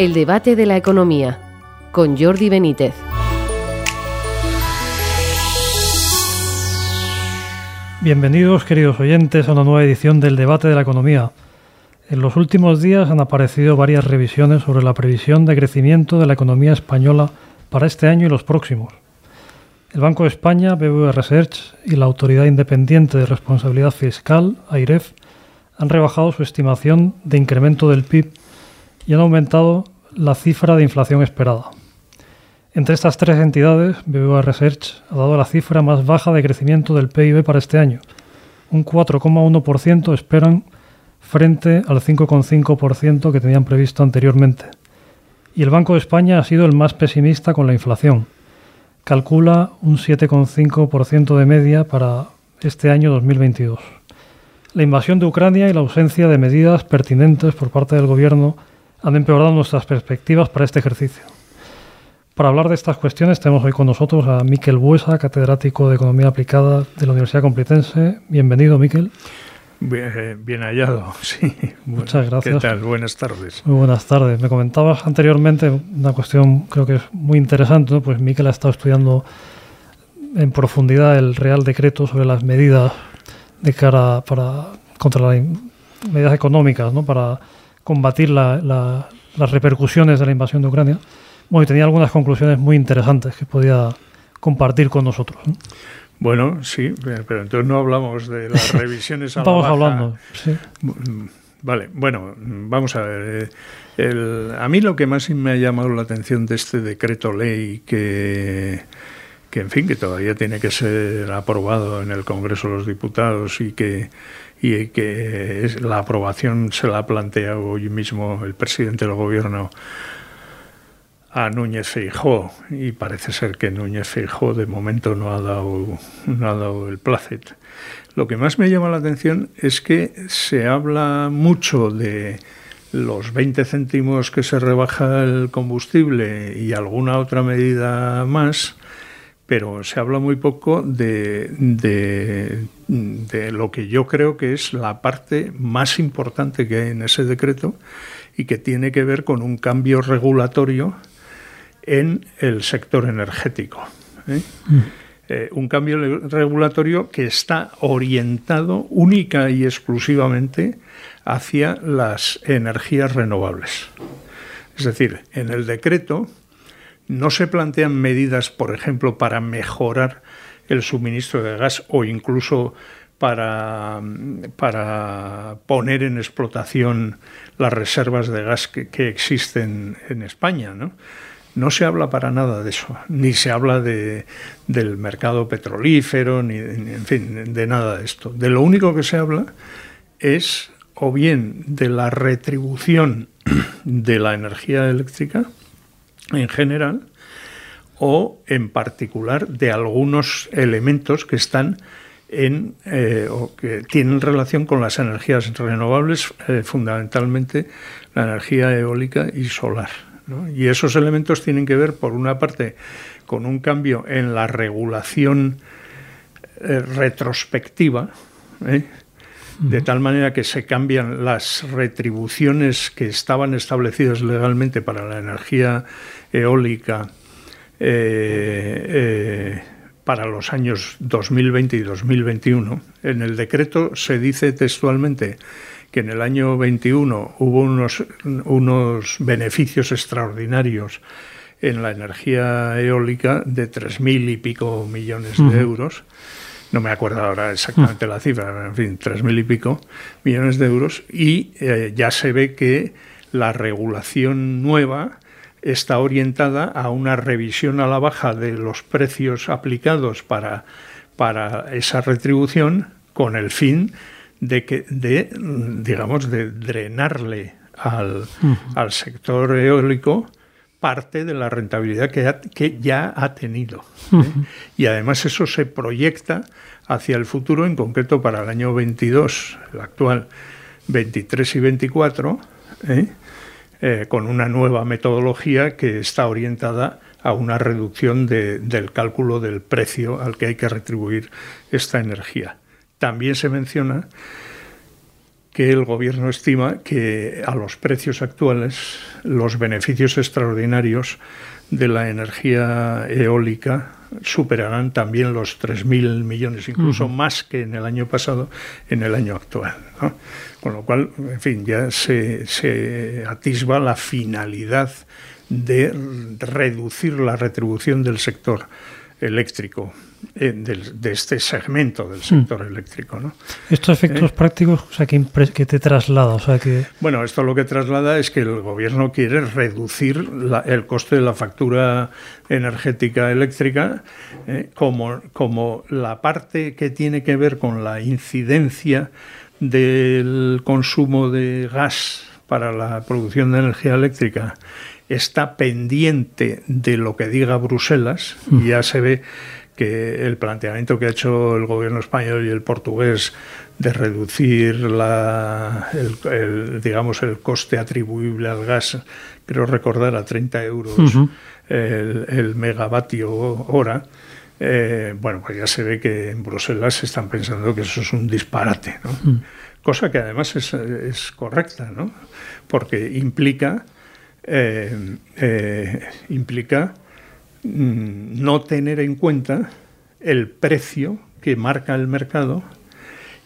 El debate de la economía con Jordi Benítez. Bienvenidos, queridos oyentes, a una nueva edición del debate de la economía. En los últimos días han aparecido varias revisiones sobre la previsión de crecimiento de la economía española para este año y los próximos. El Banco de España, BBVA Research y la Autoridad Independiente de Responsabilidad Fiscal, AIREF, han rebajado su estimación de incremento del PIB y han aumentado la cifra de inflación esperada. Entre estas tres entidades, BBVA Research ha dado la cifra más baja de crecimiento del PIB para este año. Un 4,1% esperan frente al 5,5% que tenían previsto anteriormente. Y el Banco de España ha sido el más pesimista con la inflación. Calcula un 7,5% de media para este año 2022. La invasión de Ucrania y la ausencia de medidas pertinentes por parte del Gobierno han empeorado nuestras perspectivas para este ejercicio. Para hablar de estas cuestiones tenemos hoy con nosotros a Miquel Buesa, catedrático de Economía Aplicada de la Universidad Complutense. Bienvenido, Miquel. Bien, hallado, sí. Muchas gracias. ¿Qué tal? Buenas tardes. Muy buenas tardes. Me comentabas anteriormente una cuestión creo que es muy interesante, ¿no? pues Miquel ha estado estudiando en profundidad el Real Decreto sobre las medidas de cara para contra las medidas económicas, ¿no? para combatir las repercusiones de la invasión de Ucrania. Bueno, y tenía algunas conclusiones muy interesantes que podía compartir con nosotros. Bueno, sí, pero entonces no hablamos de las revisiones a Estamos la baja. hablando, sí. Vale, bueno, vamos a ver. El, a mí lo que más me ha llamado la atención de este decreto ley que, que, en fin, que todavía tiene que ser aprobado en el Congreso de los Diputados y que, y que la aprobación se la ha hoy mismo el presidente del Gobierno a Núñez Feijó y parece ser que Núñez Feijó de momento no ha dado, no ha dado el placet. Lo que más me llama la atención es que se habla mucho de los 20 céntimos que se rebaja el combustible y alguna otra medida más, pero se habla muy poco de, de lo que yo creo que es la parte más importante que hay en ese decreto y que tiene que ver con un cambio regulatorio en el sector energético. ¿eh? Mm. Eh, un cambio regulatorio que está orientado única y exclusivamente hacia las energías renovables. Es decir, en el decreto no se plantean medidas, por ejemplo, para mejorar el suministro de gas o incluso para, para poner en explotación las reservas de gas que, que existen en España, ¿no? No se habla para nada de eso, ni se habla de, del mercado petrolífero, ni, en fin, de nada de esto. De lo único que se habla es o bien de la retribución de la energía eléctrica en general, o en particular de algunos elementos que están en eh, o que tienen relación con las energías renovables, eh, fundamentalmente la energía eólica y solar. ¿no? Y esos elementos tienen que ver, por una parte, con un cambio en la regulación eh, retrospectiva, de tal manera que se cambian las retribuciones que estaban establecidas legalmente para la energía eólica eh, para los años 2020 y 2021. En el decreto se dice textualmente que en el año 21 hubo unos, unos beneficios extraordinarios en la energía eólica de 3.000 y pico millones de euros. No me acuerdo ahora exactamente la cifra, en fin, 3.000 y pico millones de euros. Y eh, ya se ve que la regulación nueva está orientada a una revisión a la baja de los precios aplicados para, para esa retribución con el fin de que de digamos de drenarle al, uh -huh. al sector eólico parte de la rentabilidad que, ha, que ya ha tenido. ¿eh? Uh -huh. Y además eso se proyecta hacia el futuro, en concreto para el año 22, el actual 23 y 24, ¿eh? Eh, con una nueva metodología que está orientada a una reducción de, del cálculo del precio al que hay que retribuir esta energía. También se menciona que el gobierno estima que a los precios actuales los beneficios extraordinarios de la energía eólica superarán también los 3.000 millones, incluso más que en el año pasado, en el año actual. Con lo cual, en fin, ya se, se atisba la finalidad de reducir la retribución del sector eléctrico eh, de este segmento del sector eléctrico. ¿no? Estos efectos ¿Eh? prácticos, o sea, que, que, te traslada, o sea, que... Bueno, esto lo que traslada es que el gobierno quiere reducir la, el coste de la factura energética eléctrica eh, como, como la parte que tiene que ver con la incidencia del consumo de gas para la producción de energía eléctrica está pendiente de lo que diga Bruselas y ya se ve que el planteamiento que ha hecho el gobierno español y el portugués de reducir la, el, digamos el coste atribuible al gas, creo recordar a 30 euros uh -huh. el, el, megavatio hora, eh, bueno, pues ya se ve que en Bruselas están pensando que eso es un disparate, ¿no? Uh -huh. cosa que además es, es, correcta, ¿no? porque implica, eh, eh, implica Mm, no tener en cuenta el precio que marca el mercado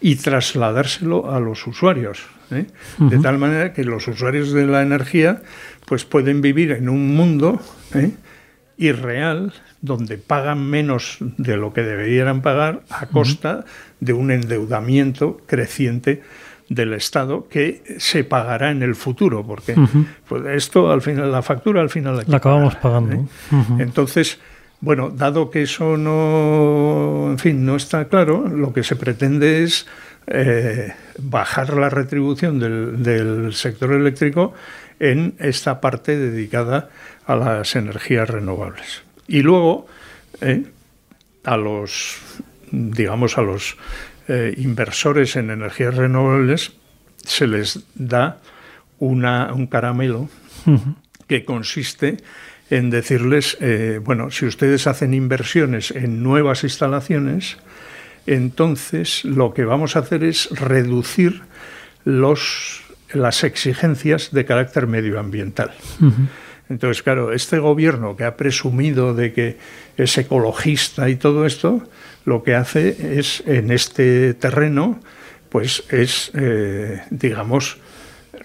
y trasladárselo a los usuarios. ¿eh? Uh -huh. De tal manera que los usuarios de la energía pues pueden vivir en un mundo irreal donde pagan menos de lo que deberían pagar a costa uh -huh. de un endeudamiento creciente del Estado que se pagará en el futuro, porque uh -huh. pues esto al final, la factura al final la, la acabamos pagando. ¿eh? Uh -huh. Entonces, bueno, dado que eso no, en fin, no está claro, lo que se pretende es eh, bajar la retribución del, del, sector eléctrico en esta parte dedicada a las energías renovables. Y luego, eh, a los, digamos, a los eh, inversores en energías renovables se les da una, un caramelo uh -huh. que consiste en decirles, eh, bueno, si ustedes hacen inversiones en nuevas instalaciones, entonces lo que vamos a hacer es reducir los, las exigencias de carácter medioambiental. Uh -huh. Entonces, claro, este gobierno que ha presumido de que es ecologista y todo esto, lo que hace es en este terreno, pues es, eh, digamos,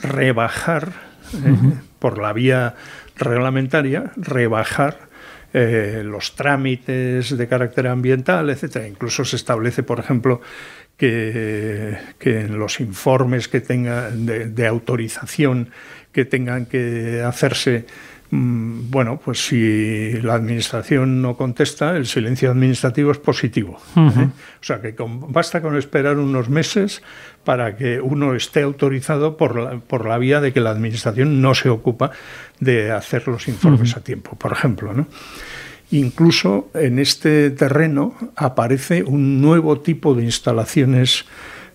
rebajar eh, uh -huh. por la vía reglamentaria, rebajar eh, los trámites de carácter ambiental, etcétera. Incluso se establece, por ejemplo, que, que en los informes que tenga de, de autorización que tengan que hacerse Mm, bueno, pues si la administración no contesta, el silencio administrativo es positivo. Uh -huh. ¿eh? O sea que con, basta con esperar unos meses para que uno esté autorizado por la, por la vía de que la administración no se ocupa de hacer los informes uh -huh. a tiempo, por ejemplo. ¿no? Incluso en este terreno aparece un nuevo tipo de instalaciones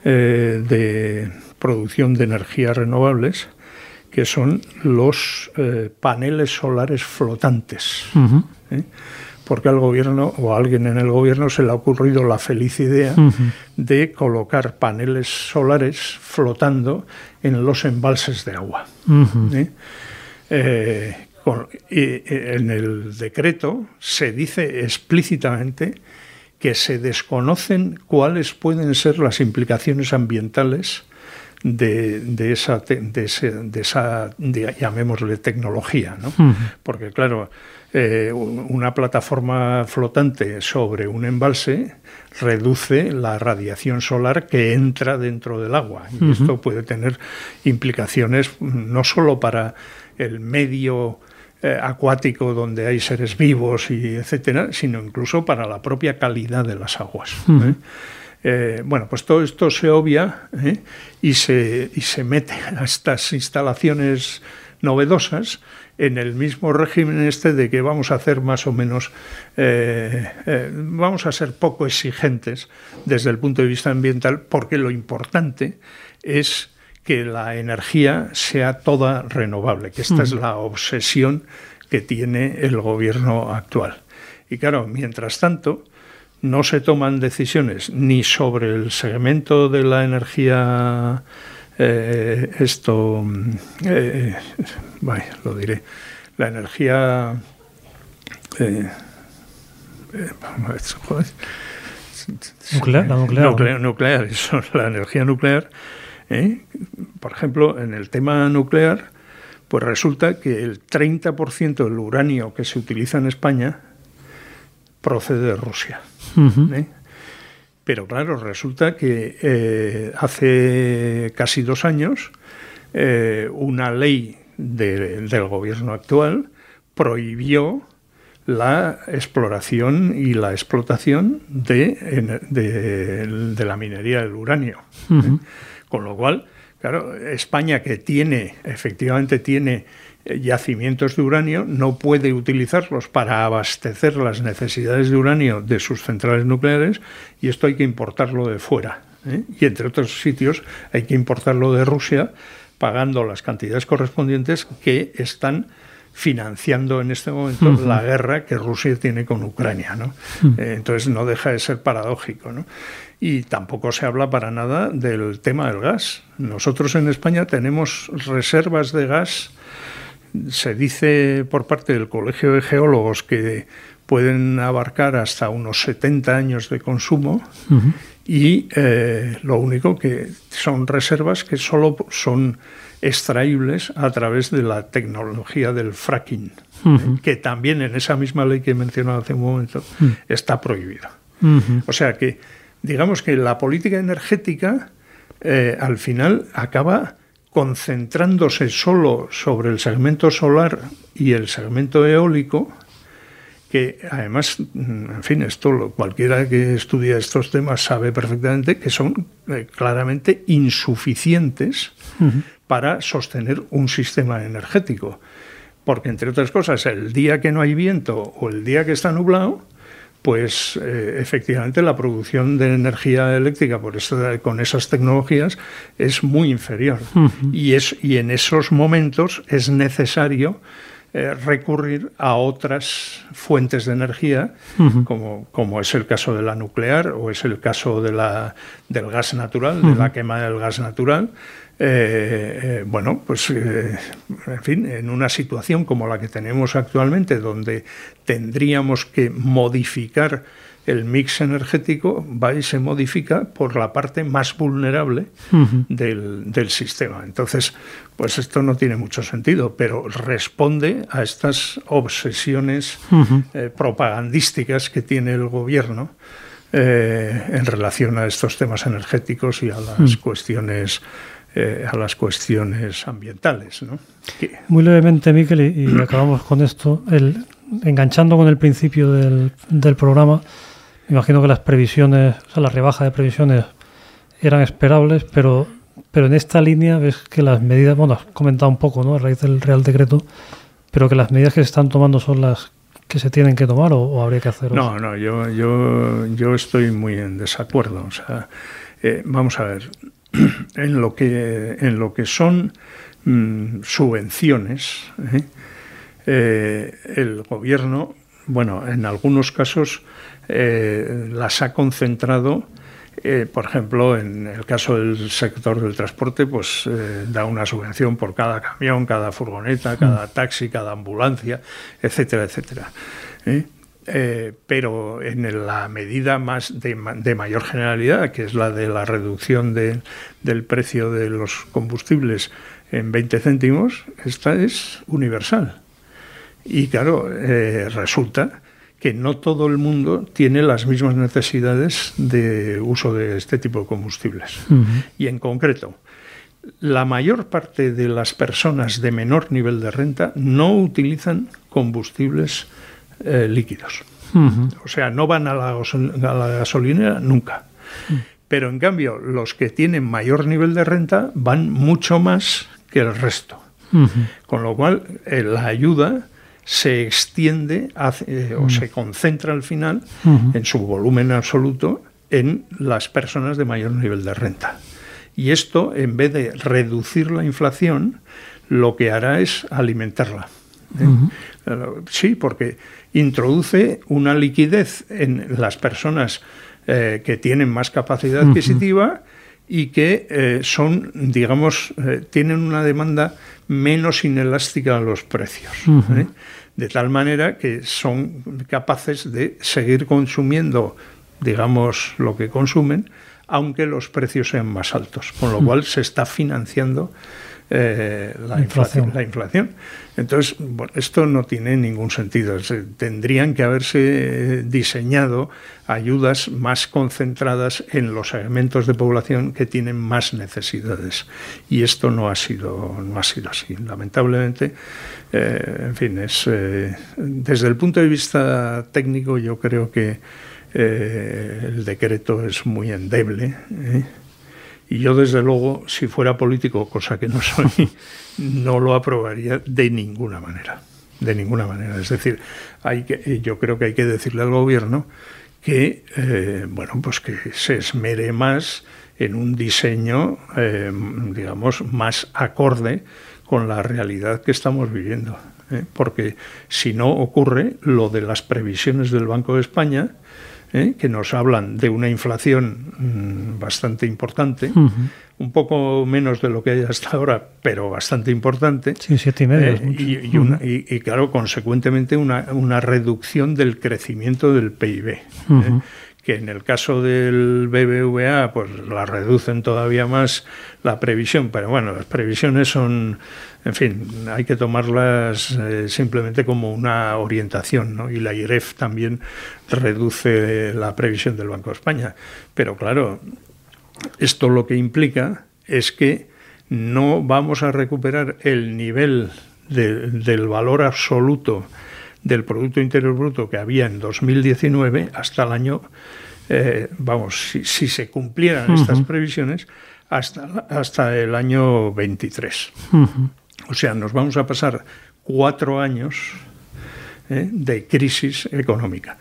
eh, de producción de energías renovables que son los eh, paneles solares flotantes. Uh -huh. ¿eh? Porque al gobierno o a alguien en el gobierno se le ha ocurrido la feliz idea uh -huh. de colocar paneles solares flotando en los embalses de agua. Uh -huh. ¿eh? con, en el decreto se dice explícitamente que se desconocen cuáles pueden ser las implicaciones ambientales de, de, esa, de, ese, de esa de, llamémosle, tecnología. ¿no? Uh -huh. Porque, claro, eh, una plataforma flotante sobre un embalse reduce la radiación solar que entra dentro del agua. Y uh -huh. esto puede tener implicaciones no solo para el medio eh, acuático donde hay seres vivos y etcétera, sino incluso para la propia calidad de las aguas. Uh -huh. ¿eh? Eh, bueno, pues todo esto se obvia ¿eh? y, se, y se mete a estas instalaciones novedosas en el mismo régimen este de que vamos a hacer más o menos, eh, eh, vamos a ser poco exigentes desde el punto de vista ambiental, porque lo importante es que la energía sea toda renovable, que esta es la obsesión que tiene el gobierno actual. Y claro, mientras tanto, no se toman decisiones ni sobre el segmento de la energía eh, esto, eh, lo diré, la energía... Eh, nuclear, la nuclear. nuclear, eso, la energía nuclear. Por ejemplo, en el tema nuclear, pues resulta que el 30% del uranio que se utiliza en España procede de Rusia. Pero claro, resulta que eh, hace casi dos años eh, una ley del gobierno actual prohibió la exploración y la explotación de, de, la minería del uranio. ¿eh? Con lo cual, claro, España que tiene, efectivamente tiene yacimientos de uranio no puede utilizarlos para abastecer las necesidades de uranio de sus centrales nucleares y esto hay que importarlo de fuera. ¿eh? Y entre otros sitios hay que importarlo de Rusia pagando las cantidades correspondientes que están financiando en este momento la guerra que Rusia tiene con Ucrania. ¿no? Eh, entonces no deja de ser paradójico. ¿no? Y tampoco se habla para nada del tema del gas. Nosotros en España tenemos reservas de gas se dice por parte del Colegio de Geólogos que pueden abarcar hasta unos 70 años de consumo y eh, lo único que son reservas que solo son extraíbles a través de la tecnología del fracking, que también en esa misma ley que he mencionado hace un momento está prohibido. O sea que digamos que la política energética eh, al final acaba concentrándose solo sobre el segmento solar y el segmento eólico, que además, en fin, esto cualquiera que estudia estos temas sabe perfectamente que son eh, claramente insuficientes para sostener un sistema energético. Porque, entre otras cosas, el día que no hay viento o el día que está nublado, pues eh, efectivamente la producción de energía eléctrica por con esas tecnologías es muy inferior. y, es, y en esos momentos es necesario eh, recurrir a otras fuentes de energía, como, como, es el caso de la nuclear o es el caso de la, del gas natural, de la quema del gas natural, eh, eh, bueno, pues eh, en fin, en una situación como la que tenemos actualmente, donde tendríamos que modificar el mix energético, va y se modifica por la parte más vulnerable del, sistema. Entonces, pues esto no tiene mucho sentido, pero responde a estas obsesiones propagandísticas que tiene el gobierno. en relación a estos temas energéticos y a las cuestiones eh, a las cuestiones ambientales. ¿no? Muy levemente, Miquel, y, acabamos con esto, el, enganchando con el principio del, del programa, imagino que las previsiones, o sea, la rebaja de previsiones eran esperables, pero, pero en esta línea ves que las medidas, bueno, has comentado un poco, ¿no? A raíz del Real Decreto, pero que las medidas que se están tomando son las que se tienen que tomar o, habría que hacer. No, no, yo, yo, yo estoy muy en desacuerdo. O sea, eh, vamos a ver, en lo que, en lo que son mm, subvenciones, ¿eh? Eh, el gobierno, bueno, en algunos casos eh, las ha concentrado. por ejemplo, en el caso del sector del transporte, pues da una subvención por cada camión, cada furgoneta, cada taxi, cada ambulancia, etcétera, etcétera. Eh, pero en la medida más de, mayor generalidad, que es la de la reducción del precio de los combustibles en 20 céntimos, esta es universal. Y claro, eh, resulta que no todo el mundo tiene las mismas necesidades de uso de este tipo de combustibles. Y en concreto, la mayor parte de las personas de menor nivel de renta no utilizan combustibles eh, líquidos. O sea, no van a la, gasolinera nunca. Pero en cambio, los que tienen mayor nivel de renta van mucho más que el resto. Con lo cual, eh, la ayuda se extiende eh, o se concentra al final en su volumen absoluto en las personas de mayor nivel de renta. Y esto, en vez de reducir la inflación, lo que hará es alimentarla. Sí, porque introduce una liquidez en las personas eh, que tienen más capacidad adquisitiva y que eh, son, digamos, eh, tienen una demanda menos inelástica a los precios. De tal manera que son capaces de seguir consumiendo, digamos, lo que consumen, aunque los precios sean más altos. Con lo cual se está financiando eh, la, inflación. la, inflación. Entonces, bueno, esto no tiene ningún sentido. tendrían que haberse diseñado ayudas más concentradas en los segmentos de población que tienen más necesidades. Y esto no ha sido, no ha sido así. Lamentablemente, eh, en fin, es eh, desde el punto de vista técnico, yo creo que el decreto es muy endeble. Y yo, desde luego, si fuera político, cosa que no soy, no lo aprobaría de ninguna manera. De ninguna manera. Es decir, hay que, yo creo que hay que decirle al gobierno que, eh, bueno, pues que se esmere más en un diseño, eh, digamos, más acorde con la realidad que estamos viviendo. ¿eh? Porque si no ocurre lo de las previsiones del Banco de España, ¿eh? que nos hablan de una inflación mm, bastante importante, un poco menos de lo que hay hasta ahora, pero bastante importante. Sí, siete y medio. Eh, y, claro, consecuentemente una, una, reducción del crecimiento del PIB. ¿eh? que en el caso del BBVA pues la reducen todavía más la previsión, pero bueno, las previsiones son, en fin, hay que tomarlas eh, simplemente como una orientación, ¿no? Y la IREF también reduce la previsión del Banco de España, pero claro, esto lo que implica es que no vamos a recuperar el nivel del valor absoluto del Producto Interior Bruto que había en 2019 hasta el año, eh, vamos, si, se cumplieran estas previsiones, hasta, hasta el año 23. O sea, nos vamos a pasar cuatro años eh, de crisis económica.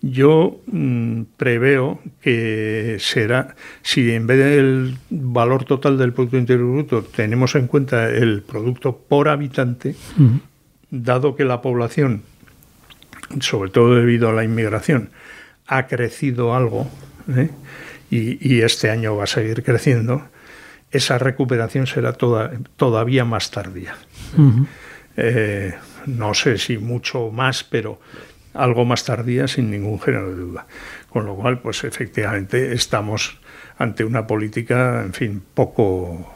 Yo mm, preveo que será, si en vez del valor total del Producto Interior Bruto tenemos en cuenta el producto por habitante, dado que la población sobre todo debido a la inmigración, ha crecido algo ¿eh? y, este año va a seguir creciendo, esa recuperación será toda, todavía más tardía. Eh, no sé si mucho más, pero algo más tardía sin ningún género de duda. Con lo cual, pues efectivamente estamos ante una política, en fin, poco,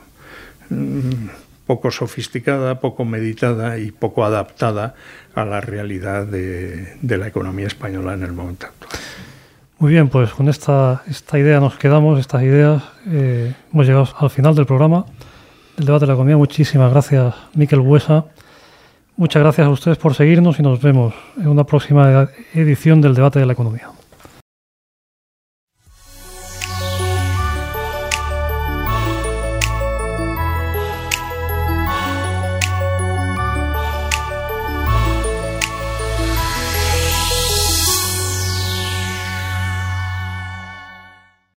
mm, poco sofisticada, poco meditada y poco adaptada a la realidad de, la economía española en el momento actual. Muy bien, pues con esta, esta idea nos quedamos, estas ideas. Eh, hemos llegado al final del programa, del debate de la economía. Muchísimas gracias, Miquel Huesa. Muchas gracias a ustedes por seguirnos y nos vemos en una próxima edición del debate de la economía.